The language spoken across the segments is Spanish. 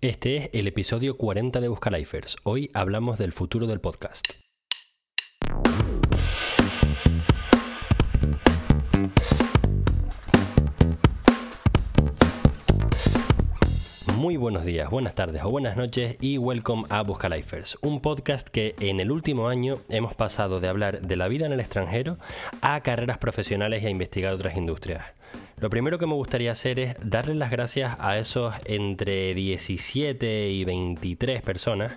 Este es el episodio 40 de Buscalifers. Hoy hablamos del futuro del podcast. Muy buenos días, buenas tardes o buenas noches y welcome a Buscalifers, un podcast que en el último año hemos pasado de hablar de la vida en el extranjero a carreras profesionales y a investigar otras industrias. Lo primero que me gustaría hacer es darles las gracias a esos entre 17 y 23 personas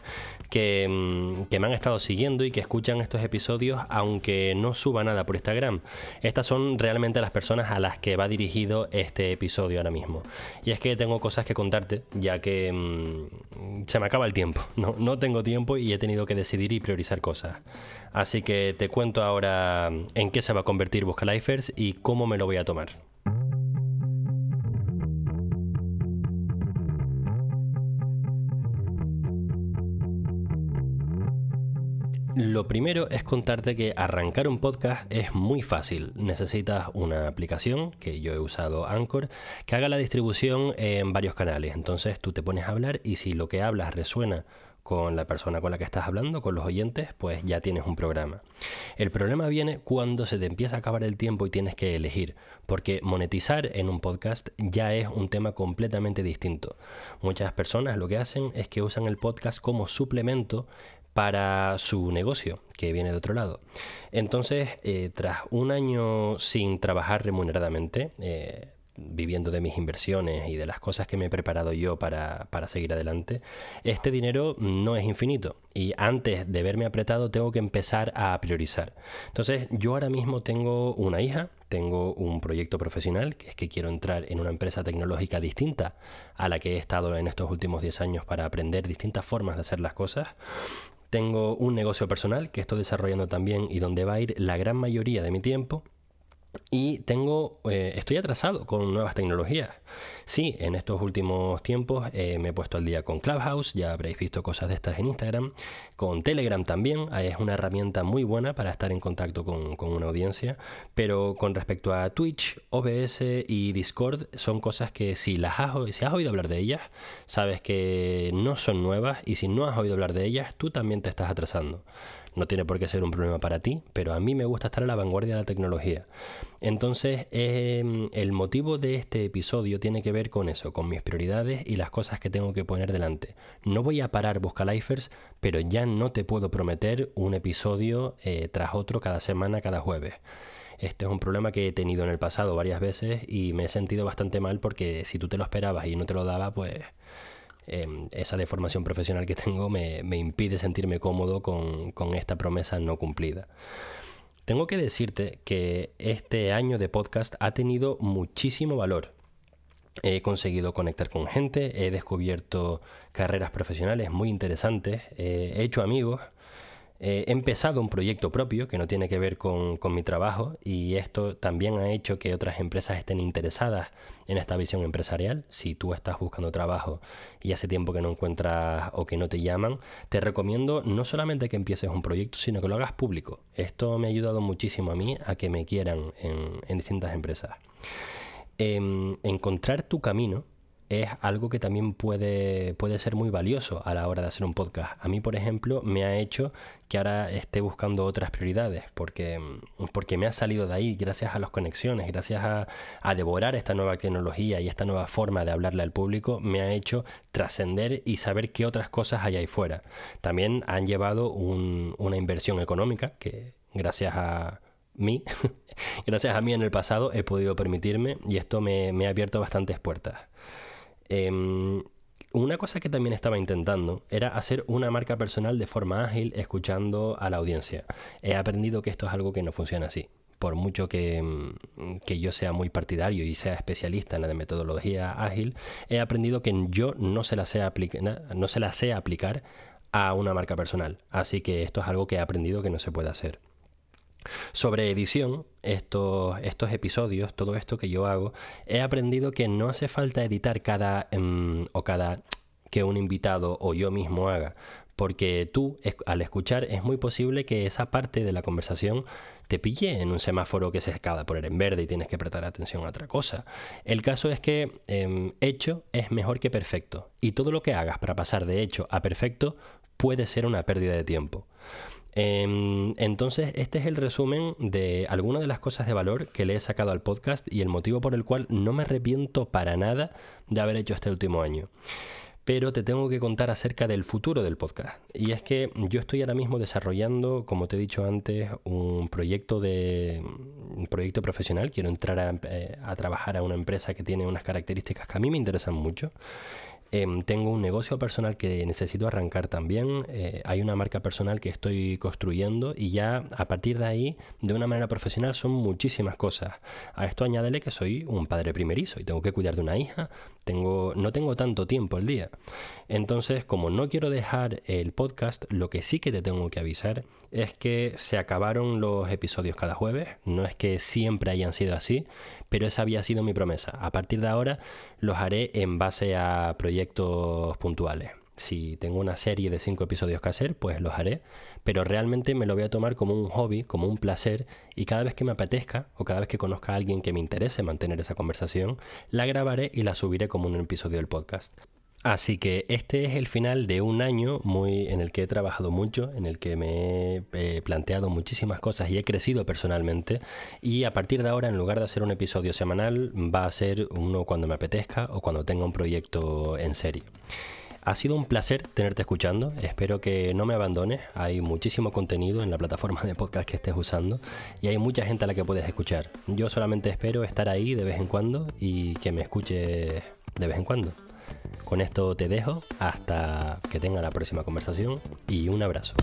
que, mm, que, me han estado siguiendo y que escuchan estos episodios aunque no suba nada por Instagram. Estas son realmente las personas a las que va dirigido este episodio ahora mismo. Y es que tengo cosas que contarte ya que mmm, se me acaba el tiempo. No, no tengo tiempo y he tenido que decidir y priorizar cosas. Así que te cuento ahora en qué se va a convertir Buscalifers y cómo me lo voy a tomar. Lo primero es contarte que arrancar un podcast es muy fácil. Necesitas una aplicación, que yo he usado Anchor, que haga la distribución en varios canales. Entonces tú te pones a hablar y si lo que hablas resuena con la persona con la que estás hablando, con los oyentes, pues ya tienes un programa. El problema viene cuando se te empieza a acabar el tiempo y tienes que elegir, porque monetizar en un podcast ya es un tema completamente distinto. Muchas personas lo que hacen es que usan el podcast como suplemento para su negocio, que viene de otro lado. Entonces, eh, tras un año sin trabajar remuneradamente, eh, viviendo de mis inversiones y de las cosas que me he preparado yo para, para, seguir adelante, este dinero no es infinito y antes de verme apretado tengo que empezar a priorizar. Entonces yo ahora mismo tengo una hija, tengo un proyecto profesional, que es que quiero entrar en una empresa tecnológica distinta a la que he estado en estos últimos 10 años para aprender distintas formas de hacer las cosas. Tengo un negocio personal que estoy desarrollando también y donde va a ir la gran mayoría de mi tiempo. Y tengo, eh, estoy atrasado con nuevas tecnologías. Sí, en estos últimos tiempos eh, me he puesto al día con Clubhouse, ya habréis visto cosas de estas en Instagram, con Telegram también, es una herramienta muy buena para estar en contacto con, con, una audiencia, pero con respecto a Twitch, OBS y Discord son cosas que si las si has oído hablar de ellas, sabes que no son nuevas y si no has oído hablar de ellas, tú también te estás atrasando. No tiene por qué ser un problema para ti, pero a mí me gusta estar a la vanguardia de la tecnología. Entonces, eh, el motivo de este episodio tiene que ver con eso, con mis prioridades y las cosas que tengo que poner delante. No voy a parar Buscalifers, pero ya no te puedo prometer un episodio eh, tras otro cada semana, cada jueves. Este es un problema que he tenido en el pasado varias veces y me he sentido bastante mal porque si tú te lo esperabas y no te lo daba, pues Em, esa deformación profesional que tengo me, impide sentirme cómodo con, con esta promesa no cumplida. Tengo que decirte que este año de podcast ha tenido muchísimo valor. He conseguido conectar con gente, he descubierto carreras profesionales muy interesantes, he hecho amigos, eh, he empezado un proyecto propio que no tiene que ver con, mi trabajo y esto también ha hecho que otras empresas estén interesadas en esta visión empresarial. Si tú estás buscando trabajo y hace tiempo que no encuentras o que no te llaman, te recomiendo no solamente que empieces un proyecto, sino que lo hagas público. Esto me ha ayudado muchísimo a mí a que me quieran en, distintas empresas. Em, encontrar tu camino es algo que también puede, puede ser muy valioso a la hora de hacer un podcast. A mí, por ejemplo, me ha hecho que ahora esté buscando otras prioridades, porque, porque me ha salido de ahí gracias a las conexiones, gracias a, devorar esta nueva tecnología y esta nueva forma de hablarle al público, me ha hecho trascender y saber qué otras cosas hay ahí fuera. También han llevado una inversión económica que gracias a mí, gracias a mí en el pasado he podido permitirme y esto me, me ha abierto bastantes puertas. Em, una cosa que también estaba intentando era hacer una marca personal de forma ágil, escuchando a la audiencia. He aprendido que esto es algo que no funciona así. Por mucho que, em, yo sea muy partidario y sea especialista en la metodología ágil, he aprendido que yo no se la sé, no se la sé aplicar a una marca personal. Así que esto es algo que he aprendido que no se puede hacer. Sobre edición, estos, estos episodios, todo esto que yo hago, he aprendido que no hace falta editar cada um, o cada que un invitado o yo mismo haga, porque tú al escuchar es muy posible que esa parte de la conversación te pille en un semáforo que se acaba de poner en verde y tienes que prestar atención a otra cosa. El caso es que em, hecho es mejor que perfecto y todo lo que hagas para pasar de hecho a perfecto puede ser una pérdida de tiempo. Em, entonces, este es el resumen de algunas de las cosas de valor que le he sacado al podcast y el motivo por el cual no me arrepiento para nada de haber hecho este último año pero te tengo que contar acerca del futuro del podcast. Y es que yo estoy ahora mismo desarrollando, como te he dicho antes, un proyecto de un proyecto profesional. Quiero entrar a, eh, a trabajar a una empresa que tiene unas características que a mí me interesan mucho. Em, tengo un negocio personal que necesito arrancar también. Eh, hay una marca personal que estoy construyendo y ya a partir de ahí, de una manera profesional, son muchísimas cosas. A esto añádele que soy un padre primerizo y tengo que cuidar de una hija. Tengo, no tengo tanto tiempo al día. Entonces, como no quiero dejar el podcast, lo que sí que te tengo que avisar es que se acabaron los episodios cada jueves. No es que siempre hayan sido así, pero esa había sido mi promesa. A partir de ahora los haré en base a proyectos puntuales. Si tengo una serie de cinco episodios que hacer, pues los haré, pero realmente me lo voy a tomar como un hobby, como un placer, y cada vez que me apetezca o cada vez que conozca a alguien que me interese mantener esa conversación, la grabaré y la subiré como un episodio del podcast. Así que este es el final de un año muy en el que he trabajado mucho, en el que me he eh, planteado muchísimas cosas y he crecido personalmente. Y a partir de ahora, en lugar de hacer un episodio semanal, va a ser uno cuando me apetezca o cuando tenga un proyecto en serie. Ha sido un placer tenerte escuchando. Espero que no me abandones. Hay muchísimo contenido en la plataforma de podcast que estés usando y hay mucha gente a la que puedes escuchar. Yo solamente espero estar ahí de vez en cuando y que me escuche de vez en cuando. Con esto te dejo hasta que tenga la próxima conversación y un abrazo.